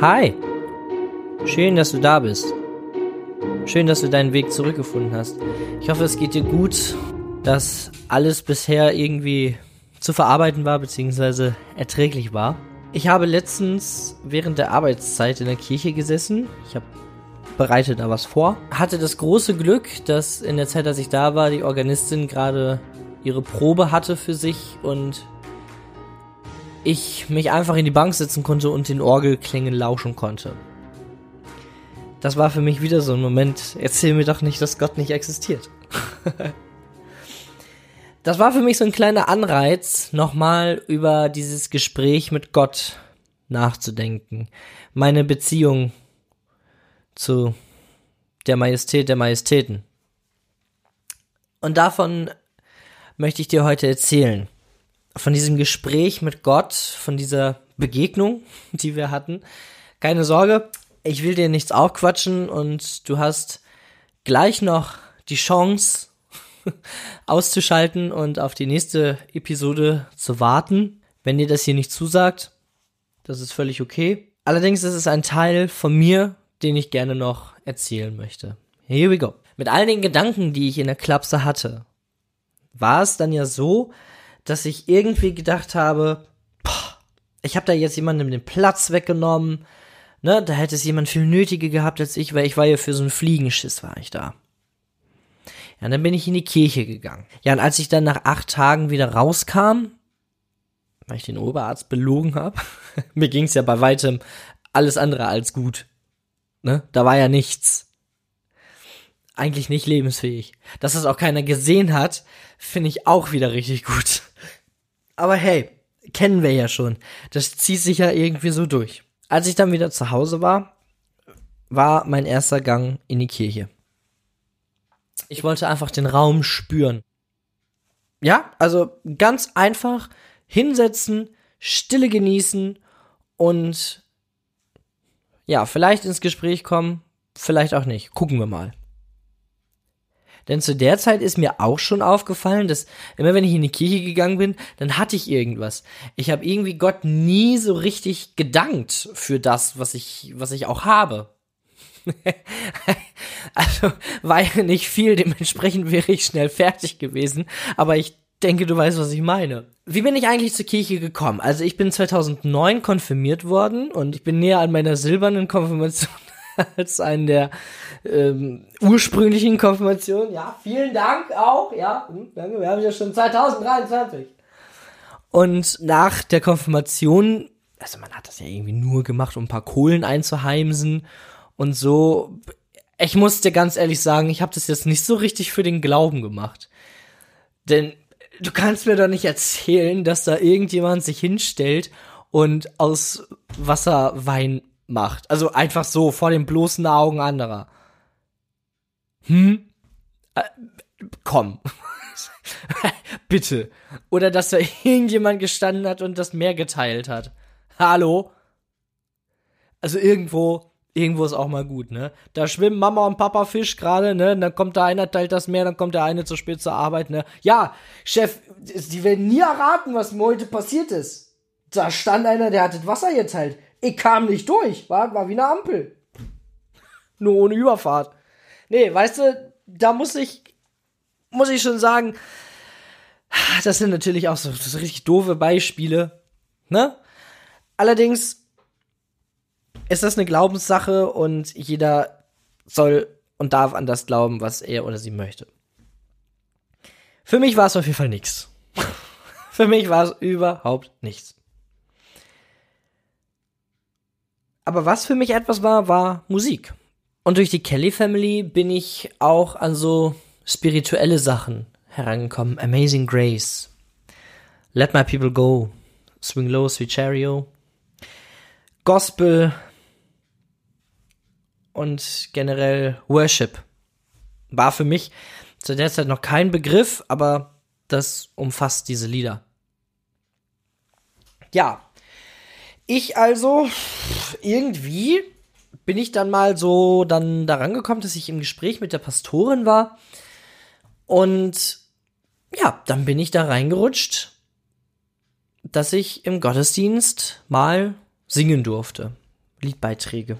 Hi. Schön, dass du da bist. Schön, dass du deinen Weg zurückgefunden hast. Ich hoffe, es geht dir gut, dass alles bisher irgendwie zu verarbeiten war, beziehungsweise erträglich war. Ich habe letztens während der Arbeitszeit in der Kirche gesessen. Ich habe bereite da was vor. Hatte das große Glück, dass in der Zeit, als ich da war, die Organistin gerade ihre Probe hatte für sich und ich mich einfach in die Bank setzen konnte und den Orgelklängen lauschen konnte. Das war für mich wieder so ein Moment, erzähl mir doch nicht, dass Gott nicht existiert. das war für mich so ein kleiner Anreiz, nochmal über dieses Gespräch mit Gott nachzudenken. Meine Beziehung zu der Majestät der Majestäten. Und davon möchte ich dir heute erzählen von diesem Gespräch mit Gott, von dieser Begegnung, die wir hatten. Keine Sorge, ich will dir nichts aufquatschen und du hast gleich noch die Chance auszuschalten und auf die nächste Episode zu warten. Wenn dir das hier nicht zusagt, das ist völlig okay. Allerdings ist es ein Teil von mir, den ich gerne noch erzählen möchte. Here we go. Mit all den Gedanken, die ich in der Klapse hatte, war es dann ja so, dass ich irgendwie gedacht habe, boah, ich habe da jetzt jemandem den Platz weggenommen, ne, da hätte es jemand viel nötiger gehabt als ich, weil ich war ja für so einen Fliegenschiss war ich da. Ja, und dann bin ich in die Kirche gegangen. Ja, und als ich dann nach acht Tagen wieder rauskam, weil ich den Oberarzt belogen habe, mir ging's ja bei weitem alles andere als gut. Ne? Da war ja nichts. Eigentlich nicht lebensfähig. Dass das auch keiner gesehen hat, finde ich auch wieder richtig gut. Aber hey, kennen wir ja schon. Das zieht sich ja irgendwie so durch. Als ich dann wieder zu Hause war, war mein erster Gang in die Kirche. Ich wollte einfach den Raum spüren. Ja, also ganz einfach hinsetzen, Stille genießen und ja, vielleicht ins Gespräch kommen, vielleicht auch nicht. Gucken wir mal. Denn zu der Zeit ist mir auch schon aufgefallen, dass immer wenn ich in die Kirche gegangen bin, dann hatte ich irgendwas. Ich habe irgendwie Gott nie so richtig gedankt für das, was ich, was ich auch habe. also war ja nicht viel, dementsprechend wäre ich schnell fertig gewesen, aber ich denke, du weißt, was ich meine. Wie bin ich eigentlich zur Kirche gekommen? Also ich bin 2009 konfirmiert worden und ich bin näher an meiner silbernen Konfirmation als einen der ähm, ursprünglichen Konfirmationen. Ja, vielen Dank auch. Ja, hm, danke. Wir haben ja schon 2023. Und nach der Konfirmation, also man hat das ja irgendwie nur gemacht, um ein paar Kohlen einzuheimsen und so. Ich muss dir ganz ehrlich sagen, ich habe das jetzt nicht so richtig für den Glauben gemacht. Denn du kannst mir doch nicht erzählen, dass da irgendjemand sich hinstellt und aus Wasser Wein macht. Also einfach so vor den bloßen Augen anderer. Hm? Äh, komm. Bitte. Oder dass da irgendjemand gestanden hat und das Meer geteilt hat. Hallo? Also irgendwo, irgendwo ist auch mal gut, ne? Da schwimmen Mama und Papa Fisch gerade, ne? Dann kommt da einer, teilt das Meer, dann kommt der eine zur spät zur Arbeit, ne? Ja, Chef, die werden nie erraten, was mir heute passiert ist. Da stand einer, der hat das Wasser geteilt. Ich kam nicht durch, war, war wie eine Ampel. Nur ohne Überfahrt. Nee, weißt du, da muss ich, muss ich schon sagen, das sind natürlich auch so, so richtig doofe Beispiele, ne? Allerdings ist das eine Glaubenssache und jeder soll und darf an das glauben, was er oder sie möchte. Für mich war es auf jeden Fall nichts. Für mich war es überhaupt nichts. Aber was für mich etwas war, war Musik. Und durch die Kelly Family bin ich auch an so spirituelle Sachen herangekommen. Amazing Grace, Let My People Go, Swing Low, Sweet Chariot, Gospel und generell Worship. War für mich zu der Zeit noch kein Begriff, aber das umfasst diese Lieder. Ja, ich also, irgendwie bin ich dann mal so dann daran gekommen, dass ich im Gespräch mit der Pastorin war. Und ja, dann bin ich da reingerutscht, dass ich im Gottesdienst mal singen durfte. Liedbeiträge.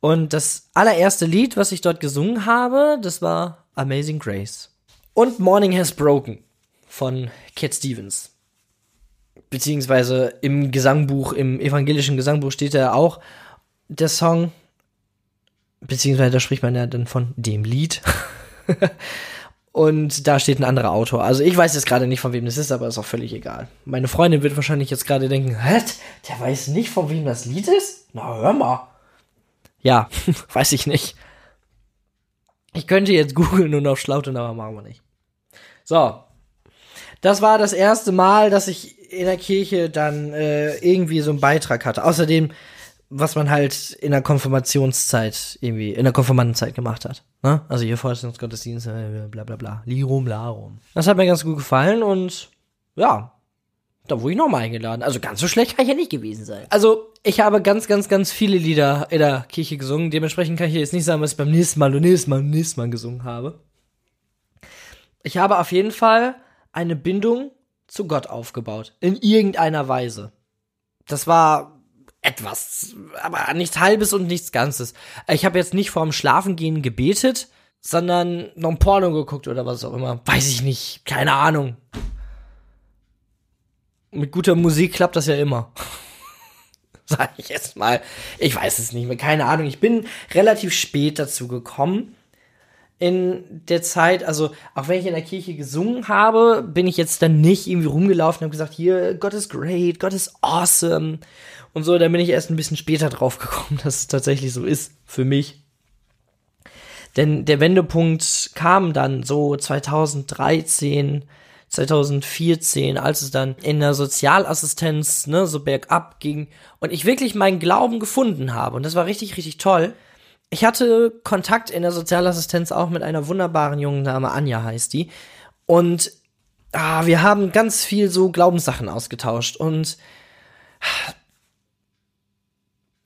Und das allererste Lied, was ich dort gesungen habe, das war Amazing Grace. Und Morning Has Broken von Cat Stevens. Beziehungsweise im Gesangbuch, im evangelischen Gesangbuch steht da auch der Song. Beziehungsweise da spricht man ja dann von dem Lied. Und da steht ein anderer Autor. Also ich weiß jetzt gerade nicht, von wem das ist, aber ist auch völlig egal. Meine Freundin wird wahrscheinlich jetzt gerade denken, hä? Der weiß nicht, von wem das Lied ist? Na, hör mal. Ja, weiß ich nicht. Ich könnte jetzt googeln und auf Schlauten, aber machen wir nicht. So. Das war das erste Mal, dass ich in der Kirche dann äh, irgendwie so einen Beitrag hatte. Außerdem was man halt in der Konfirmationszeit irgendwie, in der Konfirmandenzeit gemacht hat. Ne? Also hier Vorstellungsgottesdienst, äh, bla bla bla, lirum larum. Das hat mir ganz gut gefallen und ja, da wurde ich nochmal eingeladen. Also ganz so schlecht kann ich ja nicht gewesen sein. Also ich habe ganz, ganz, ganz viele Lieder in der Kirche gesungen. Dementsprechend kann ich jetzt nicht sagen, was ich beim nächsten Mal und nächsten Mal und nächsten Mal gesungen habe. Ich habe auf jeden Fall eine Bindung zu Gott aufgebaut. In irgendeiner Weise. Das war etwas, aber nichts Halbes und nichts Ganzes. Ich habe jetzt nicht vorm Schlafengehen gebetet, sondern noch ein Porno geguckt oder was auch immer. Weiß ich nicht, keine Ahnung. Mit guter Musik klappt das ja immer. Sag ich jetzt mal. Ich weiß es nicht mehr, keine Ahnung. Ich bin relativ spät dazu gekommen in der Zeit, also auch wenn ich in der Kirche gesungen habe, bin ich jetzt dann nicht irgendwie rumgelaufen und habe gesagt, hier, Gott ist great, Gott ist awesome und so. Dann bin ich erst ein bisschen später drauf gekommen, dass es tatsächlich so ist für mich. Denn der Wendepunkt kam dann so 2013, 2014, als es dann in der Sozialassistenz ne, so bergab ging und ich wirklich meinen Glauben gefunden habe. Und das war richtig, richtig toll ich hatte Kontakt in der Sozialassistenz auch mit einer wunderbaren jungen Dame, Anja heißt die. Und ah, wir haben ganz viel so Glaubenssachen ausgetauscht. Und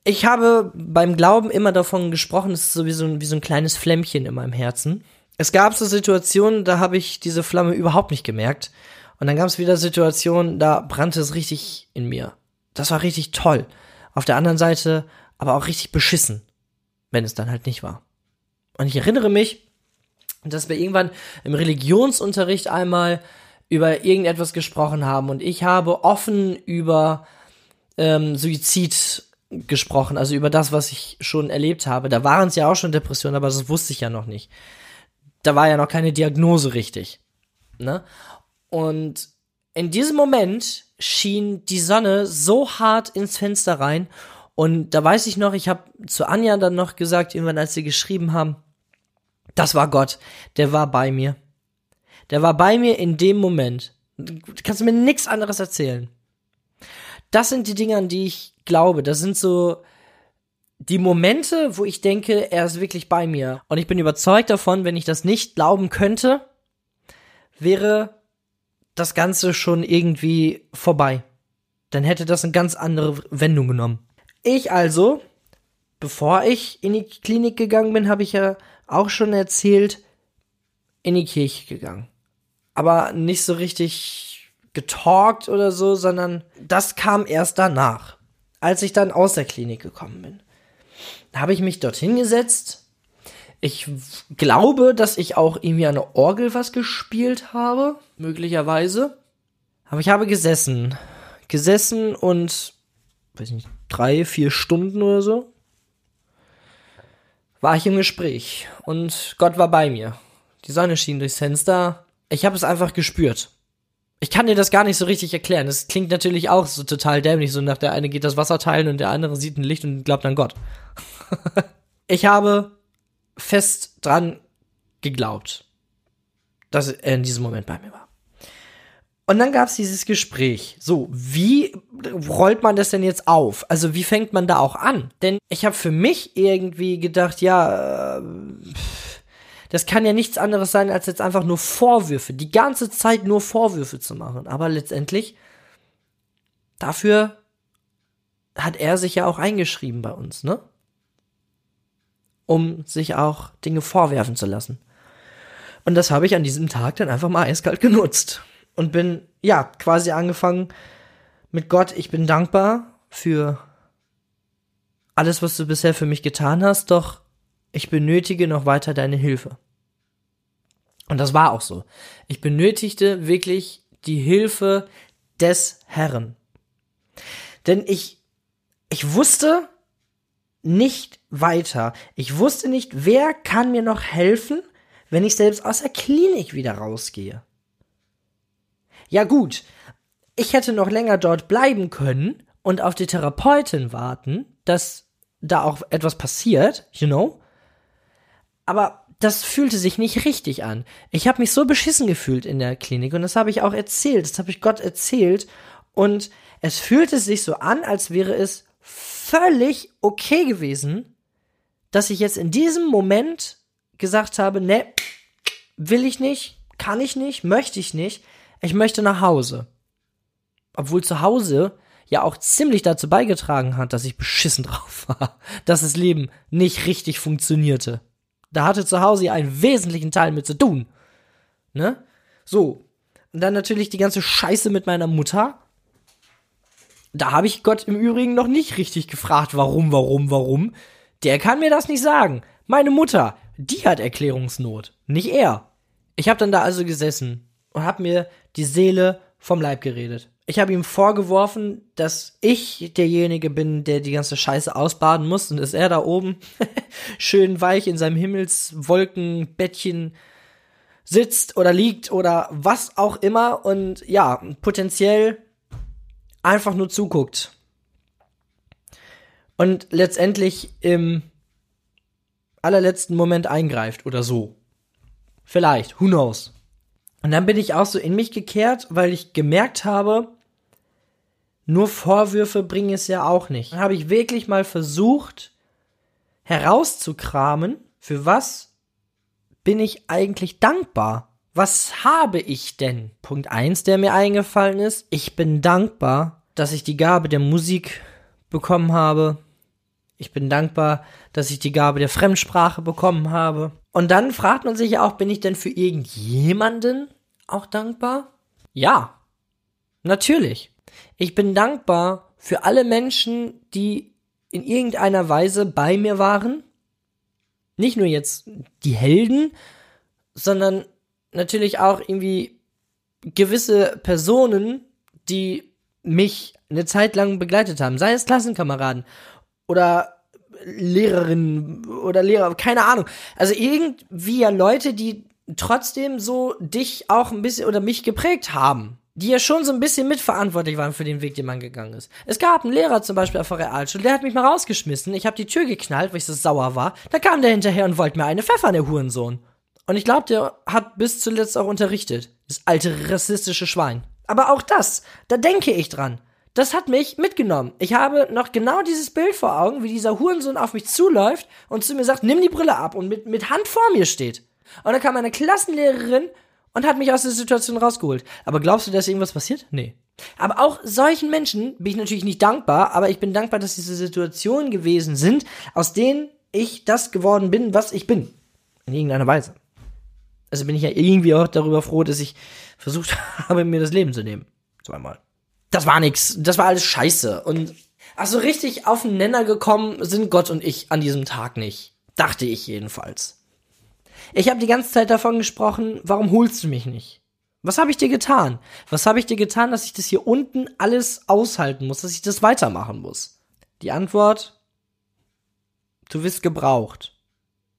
ich habe beim Glauben immer davon gesprochen, es ist so wie so, ein, wie so ein kleines Flämmchen in meinem Herzen. Es gab so Situationen, da habe ich diese Flamme überhaupt nicht gemerkt. Und dann gab es wieder Situationen, da brannte es richtig in mir. Das war richtig toll. Auf der anderen Seite aber auch richtig beschissen wenn es dann halt nicht war. Und ich erinnere mich, dass wir irgendwann im Religionsunterricht einmal über irgendetwas gesprochen haben und ich habe offen über ähm, Suizid gesprochen, also über das, was ich schon erlebt habe. Da waren es ja auch schon Depressionen, aber das wusste ich ja noch nicht. Da war ja noch keine Diagnose richtig. Ne? Und in diesem Moment schien die Sonne so hart ins Fenster rein und da weiß ich noch, ich habe zu Anja dann noch gesagt, irgendwann als sie geschrieben haben, das war Gott, der war bei mir. Der war bei mir in dem Moment. Du kannst mir nichts anderes erzählen. Das sind die Dinge, an die ich glaube. Das sind so die Momente, wo ich denke, er ist wirklich bei mir. Und ich bin überzeugt davon, wenn ich das nicht glauben könnte, wäre das Ganze schon irgendwie vorbei. Dann hätte das eine ganz andere Wendung genommen. Ich also, bevor ich in die Klinik gegangen bin, habe ich ja auch schon erzählt, in die Kirche gegangen. Aber nicht so richtig getalkt oder so, sondern das kam erst danach, als ich dann aus der Klinik gekommen bin. Da habe ich mich dorthin gesetzt. Ich glaube, dass ich auch irgendwie an der Orgel was gespielt habe, möglicherweise. Aber ich habe gesessen. Gesessen und weiß nicht, drei, vier Stunden oder so, war ich im Gespräch und Gott war bei mir. Die Sonne schien durchs Fenster. Ich habe es einfach gespürt. Ich kann dir das gar nicht so richtig erklären. Es klingt natürlich auch so total dämlich, so nach der eine geht das Wasser teilen und der andere sieht ein Licht und glaubt an Gott. ich habe fest dran geglaubt, dass er in diesem Moment bei mir war. Und dann gab es dieses Gespräch. So, wie rollt man das denn jetzt auf? Also wie fängt man da auch an? Denn ich habe für mich irgendwie gedacht, ja, äh, das kann ja nichts anderes sein, als jetzt einfach nur Vorwürfe, die ganze Zeit nur Vorwürfe zu machen. Aber letztendlich, dafür hat er sich ja auch eingeschrieben bei uns, ne? Um sich auch Dinge vorwerfen zu lassen. Und das habe ich an diesem Tag dann einfach mal eiskalt genutzt und bin, ja, quasi angefangen mit Gott, ich bin dankbar für alles, was du bisher für mich getan hast, doch ich benötige noch weiter deine Hilfe. Und das war auch so. Ich benötigte wirklich die Hilfe des Herrn. Denn ich, ich wusste nicht weiter. Ich wusste nicht, wer kann mir noch helfen, wenn ich selbst aus der Klinik wieder rausgehe. Ja gut, ich hätte noch länger dort bleiben können und auf die Therapeutin warten, dass da auch etwas passiert, you know. Aber das fühlte sich nicht richtig an. Ich habe mich so beschissen gefühlt in der Klinik und das habe ich auch erzählt, das habe ich Gott erzählt und es fühlte sich so an, als wäre es völlig okay gewesen, dass ich jetzt in diesem Moment gesagt habe, ne, will ich nicht, kann ich nicht, möchte ich nicht, ich möchte nach Hause. Obwohl zu Hause ja auch ziemlich dazu beigetragen hat, dass ich beschissen drauf war, dass das Leben nicht richtig funktionierte. Da hatte zu Hause ja einen wesentlichen Teil mit zu tun. Ne? So. Und dann natürlich die ganze Scheiße mit meiner Mutter. Da habe ich Gott im Übrigen noch nicht richtig gefragt, warum, warum, warum. Der kann mir das nicht sagen. Meine Mutter, die hat Erklärungsnot, nicht er. Ich habe dann da also gesessen und habe mir die Seele vom Leib geredet. Ich habe ihm vorgeworfen, dass ich derjenige bin, der die ganze Scheiße ausbaden muss und ist er da oben schön weich in seinem Himmelswolkenbettchen sitzt oder liegt oder was auch immer und ja, potenziell einfach nur zuguckt. Und letztendlich im allerletzten Moment eingreift oder so. Vielleicht, who knows. Und dann bin ich auch so in mich gekehrt, weil ich gemerkt habe, nur Vorwürfe bringen es ja auch nicht. Dann habe ich wirklich mal versucht herauszukramen, für was bin ich eigentlich dankbar? Was habe ich denn? Punkt eins, der mir eingefallen ist. Ich bin dankbar, dass ich die Gabe der Musik bekommen habe. Ich bin dankbar, dass ich die Gabe der Fremdsprache bekommen habe. Und dann fragt man sich ja auch, bin ich denn für irgendjemanden auch dankbar? Ja, natürlich. Ich bin dankbar für alle Menschen, die in irgendeiner Weise bei mir waren. Nicht nur jetzt die Helden, sondern natürlich auch irgendwie gewisse Personen, die mich eine Zeit lang begleitet haben. Sei es Klassenkameraden oder Lehrerinnen oder Lehrer, keine Ahnung. Also irgendwie ja Leute, die trotzdem so dich auch ein bisschen oder mich geprägt haben die ja schon so ein bisschen mitverantwortlich waren für den Weg, den man gegangen ist. Es gab einen Lehrer zum Beispiel auf der Realschule, der hat mich mal rausgeschmissen. Ich habe die Tür geknallt, weil ich so sauer war. Da kam der hinterher und wollte mir eine pfeffern, der Hurensohn. Und ich glaube, der hat bis zuletzt auch unterrichtet. Das alte rassistische Schwein. Aber auch das, da denke ich dran. Das hat mich mitgenommen. Ich habe noch genau dieses Bild vor Augen, wie dieser Hurensohn auf mich zuläuft und zu mir sagt, nimm die Brille ab und mit, mit Hand vor mir steht. Und dann kam eine Klassenlehrerin und hat mich aus der Situation rausgeholt. Aber glaubst du, dass irgendwas passiert? Nee. Aber auch solchen Menschen bin ich natürlich nicht dankbar, aber ich bin dankbar, dass diese Situationen gewesen sind, aus denen ich das geworden bin, was ich bin. In irgendeiner Weise. Also bin ich ja irgendwie auch darüber froh, dass ich versucht habe, mir das Leben zu nehmen. Zweimal. Das war nix. Das war alles scheiße. Und ach richtig auf den Nenner gekommen sind Gott und ich an diesem Tag nicht. Dachte ich jedenfalls. Ich habe die ganze Zeit davon gesprochen, warum holst du mich nicht? Was habe ich dir getan? Was habe ich dir getan, dass ich das hier unten alles aushalten muss, dass ich das weitermachen muss? Die Antwort, du wirst gebraucht.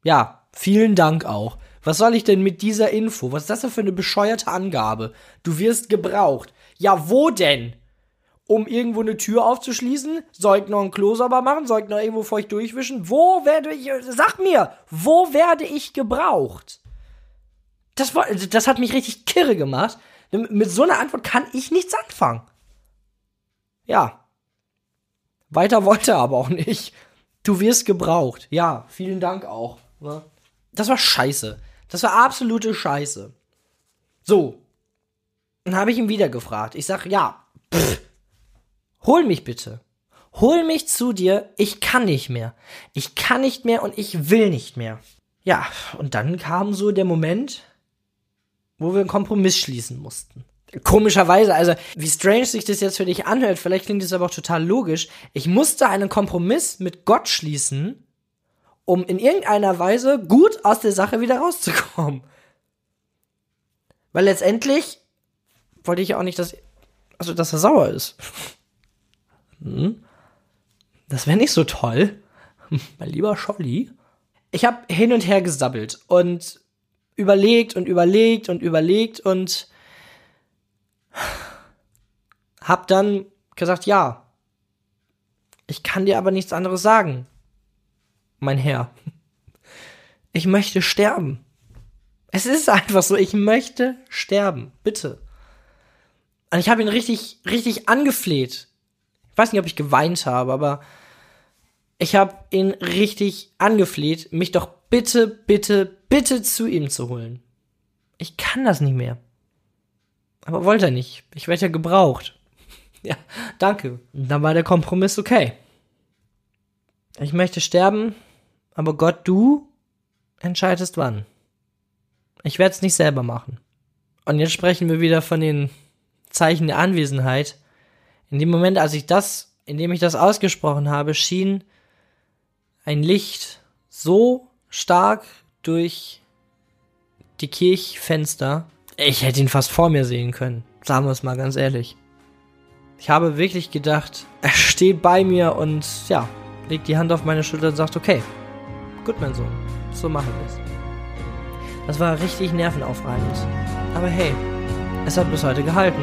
Ja, vielen Dank auch. Was soll ich denn mit dieser Info? Was ist das denn für eine bescheuerte Angabe? Du wirst gebraucht. Ja, wo denn? Um irgendwo eine Tür aufzuschließen? Soll ich noch ein Klo sauber machen? Soll ich noch irgendwo feucht durchwischen? Wo werde ich, sag mir, wo werde ich gebraucht? Das, das hat mich richtig kirre gemacht. Mit so einer Antwort kann ich nichts anfangen. Ja. Weiter wollte er aber auch nicht. Du wirst gebraucht. Ja, vielen Dank auch. Ne? Das war scheiße. Das war absolute Scheiße. So. Dann habe ich ihn wieder gefragt. Ich sag, ja, pff, Hol mich bitte. Hol mich zu dir. Ich kann nicht mehr. Ich kann nicht mehr und ich will nicht mehr. Ja, und dann kam so der Moment, wo wir einen Kompromiss schließen mussten. Komischerweise, also wie strange sich das jetzt für dich anhört, vielleicht klingt es aber auch total logisch. Ich musste einen Kompromiss mit Gott schließen, um in irgendeiner Weise gut aus der Sache wieder rauszukommen. Weil letztendlich wollte ich ja auch nicht, dass, also, dass er sauer ist. Hm? Das wäre nicht so toll. mein lieber Scholli. Ich habe hin und her gesabbelt und überlegt und überlegt und überlegt und hab dann gesagt, ja. Ich kann dir aber nichts anderes sagen, mein Herr. Ich möchte sterben. Es ist einfach so, ich möchte sterben, bitte. Und ich habe ihn richtig, richtig angefleht. Ich weiß nicht, ob ich geweint habe, aber ich habe ihn richtig angefleht, mich doch bitte, bitte, bitte zu ihm zu holen. Ich kann das nicht mehr. Aber wollte er nicht. Ich werde ja gebraucht. ja, danke. Und dann war der Kompromiss okay. Ich möchte sterben, aber Gott, du entscheidest wann. Ich werde es nicht selber machen. Und jetzt sprechen wir wieder von den Zeichen der Anwesenheit. In dem Moment, als ich das, in dem ich das ausgesprochen habe, schien ein Licht so stark durch die Kirchfenster. Ich hätte ihn fast vor mir sehen können. Sagen wir es mal ganz ehrlich. Ich habe wirklich gedacht, er steht bei mir und ja, legt die Hand auf meine Schulter und sagt, okay, gut, mein Sohn, so machen wir es. Das war richtig nervenaufreibend. Aber hey, es hat bis heute gehalten.